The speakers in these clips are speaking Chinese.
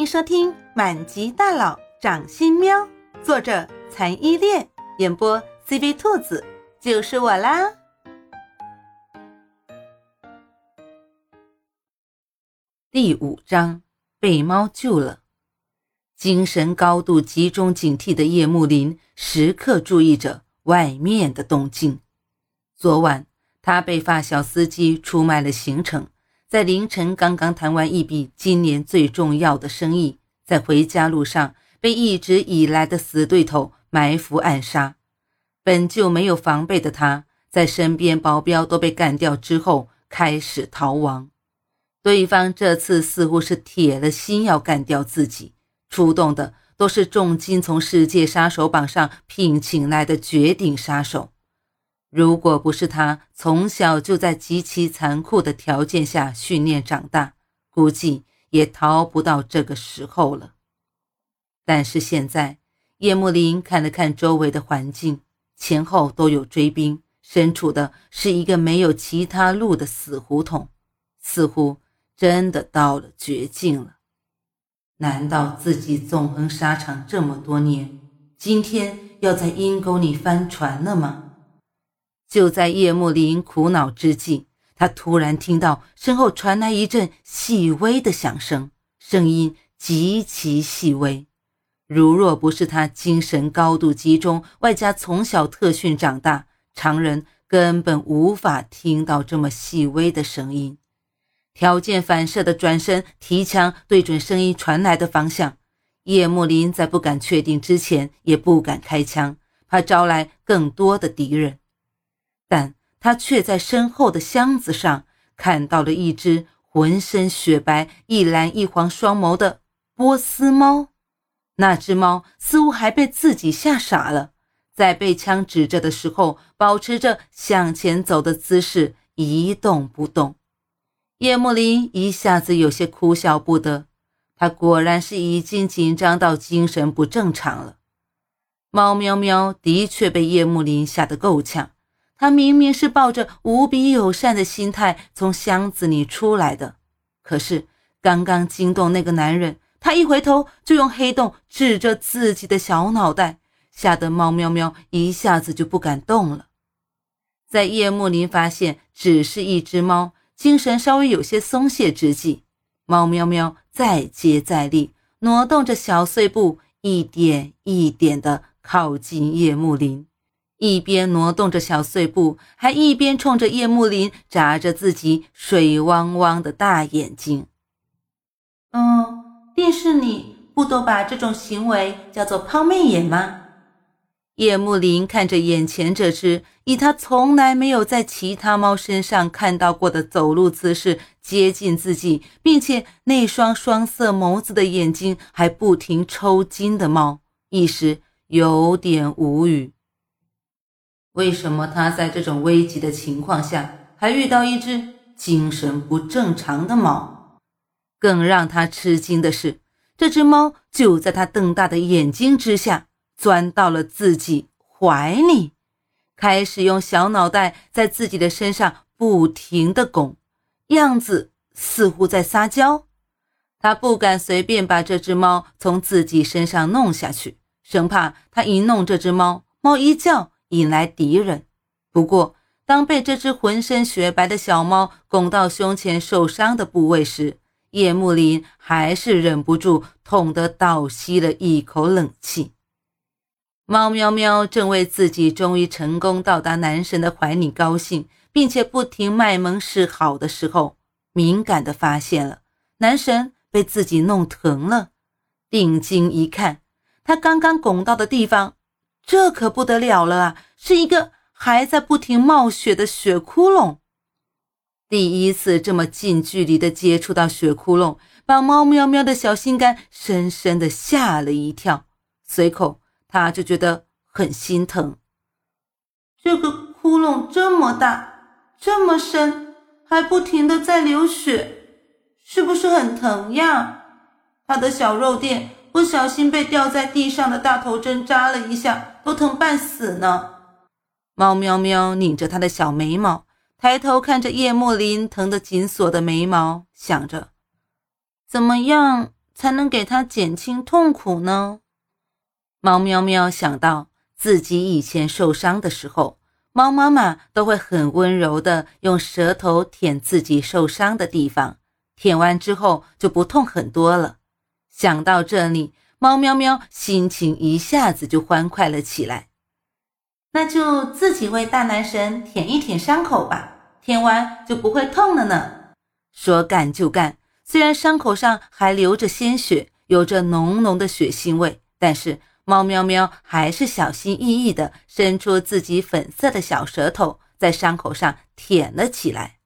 欢迎收听《满级大佬掌心喵》，作者残依恋，演播 CV 兔子，就是我啦。第五章被猫救了。精神高度集中警惕的叶幕林时刻注意着外面的动静。昨晚他被发小司机出卖了行程。在凌晨刚刚谈完一笔今年最重要的生意，在回家路上被一直以来的死对头埋伏暗杀。本就没有防备的他，在身边保镖都被干掉之后，开始逃亡。对方这次似乎是铁了心要干掉自己，出动的都是重金从世界杀手榜上聘请来的绝顶杀手。如果不是他从小就在极其残酷的条件下训练长大，估计也逃不到这个时候了。但是现在，叶慕林看了看周围的环境，前后都有追兵，身处的是一个没有其他路的死胡同，似乎真的到了绝境了。难道自己纵横沙场这么多年，今天要在阴沟里翻船了吗？就在叶慕林苦恼之际，他突然听到身后传来一阵细微的响声，声音极其细微，如若不是他精神高度集中，外加从小特训长大，常人根本无法听到这么细微的声音。条件反射的转身，提枪对准声音传来的方向。叶慕林在不敢确定之前，也不敢开枪，怕招来更多的敌人。但他却在身后的箱子上看到了一只浑身雪白、一蓝一黄双眸的波斯猫。那只猫似乎还被自己吓傻了，在被枪指着的时候，保持着向前走的姿势，一动不动。叶慕林一下子有些哭笑不得，他果然是已经紧张到精神不正常了。猫喵喵的确被叶慕林吓得够呛。他明明是抱着无比友善的心态从箱子里出来的，可是刚刚惊动那个男人，他一回头就用黑洞指着自己的小脑袋，吓得猫喵喵一下子就不敢动了。在叶幕林发现只是一只猫，精神稍微有些松懈之际，猫喵喵再接再厉，挪动着小碎步，一点一点地靠近叶幕林。一边挪动着小碎步，还一边冲着叶幕林眨着自己水汪汪的大眼睛。嗯，电视里不都把这种行为叫做抛媚眼吗？叶幕林看着眼前这只以他从来没有在其他猫身上看到过的走路姿势接近自己，并且那双双色眸子的眼睛还不停抽筋的猫，一时有点无语。为什么他在这种危急的情况下还遇到一只精神不正常的猫？更让他吃惊的是，这只猫就在他瞪大的眼睛之下钻到了自己怀里，开始用小脑袋在自己的身上不停的拱，样子似乎在撒娇。他不敢随便把这只猫从自己身上弄下去，生怕他一弄这只猫，猫一叫。引来敌人。不过，当被这只浑身雪白的小猫拱到胸前受伤的部位时，叶幕林还是忍不住痛得倒吸了一口冷气。猫喵喵正为自己终于成功到达男神的怀里高兴，并且不停卖萌示好的时候，敏感的发现了男神被自己弄疼了。定睛一看，他刚刚拱到的地方。这可不得了了啊！是一个还在不停冒血的血窟窿。第一次这么近距离的接触到血窟窿，把猫喵喵的小心肝深深的吓了一跳。随口他就觉得很心疼。这个窟窿这么大，这么深，还不停的在流血，是不是很疼呀？他的小肉垫。不小心被掉在地上的大头针扎了一下，都疼半死呢。猫喵喵拧着它的小眉毛，抬头看着叶慕林疼得紧锁的眉毛，想着：怎么样才能给他减轻痛苦呢？猫喵喵想到自己以前受伤的时候，猫妈妈都会很温柔的用舌头舔自己受伤的地方，舔完之后就不痛很多了。想到这里，猫喵喵心情一下子就欢快了起来。那就自己为大男神舔一舔伤口吧，舔完就不会痛了呢。说干就干，虽然伤口上还流着鲜血，有着浓浓的血腥味，但是猫喵喵还是小心翼翼地伸出自己粉色的小舌头，在伤口上舔了起来。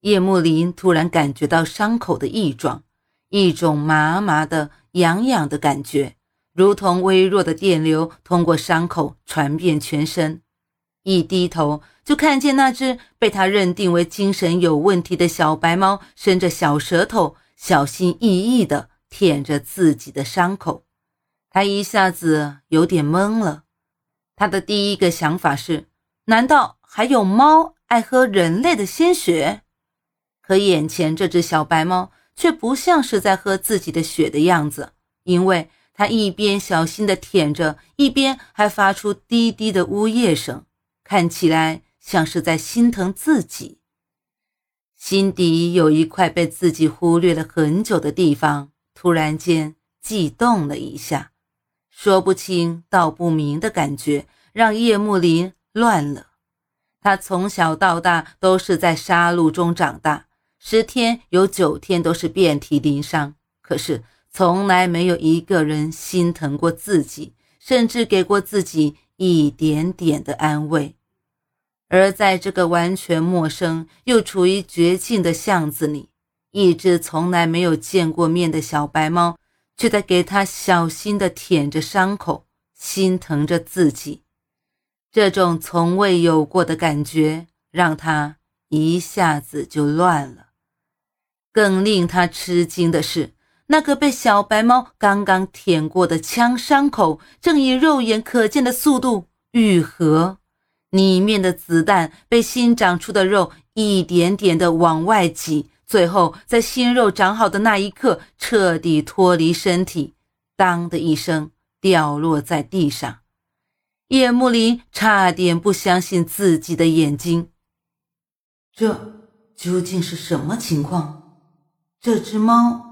叶幕林突然感觉到伤口的异状，一种麻麻的、痒痒的感觉。如同微弱的电流通过伤口传遍全身，一低头就看见那只被他认定为精神有问题的小白猫伸着小舌头，小心翼翼地舔着自己的伤口。他一下子有点懵了。他的第一个想法是：难道还有猫爱喝人类的鲜血？可眼前这只小白猫却不像是在喝自己的血的样子，因为。他一边小心地舔着，一边还发出低低的呜咽声，看起来像是在心疼自己。心底有一块被自己忽略了很久的地方，突然间悸动了一下，说不清道不明的感觉让叶幕林乱了。他从小到大都是在杀戮中长大，十天有九天都是遍体鳞伤，可是。从来没有一个人心疼过自己，甚至给过自己一点点的安慰。而在这个完全陌生又处于绝境的巷子里，一只从来没有见过面的小白猫，却在给他小心地舔着伤口，心疼着自己。这种从未有过的感觉，让他一下子就乱了。更令他吃惊的是。那个被小白猫刚刚舔过的枪伤口，正以肉眼可见的速度愈合，里面的子弹被新长出的肉一点点的往外挤，最后在新肉长好的那一刻，彻底脱离身体，当的一声掉落在地上。叶幕林差点不相信自己的眼睛，这究竟是什么情况？这只猫。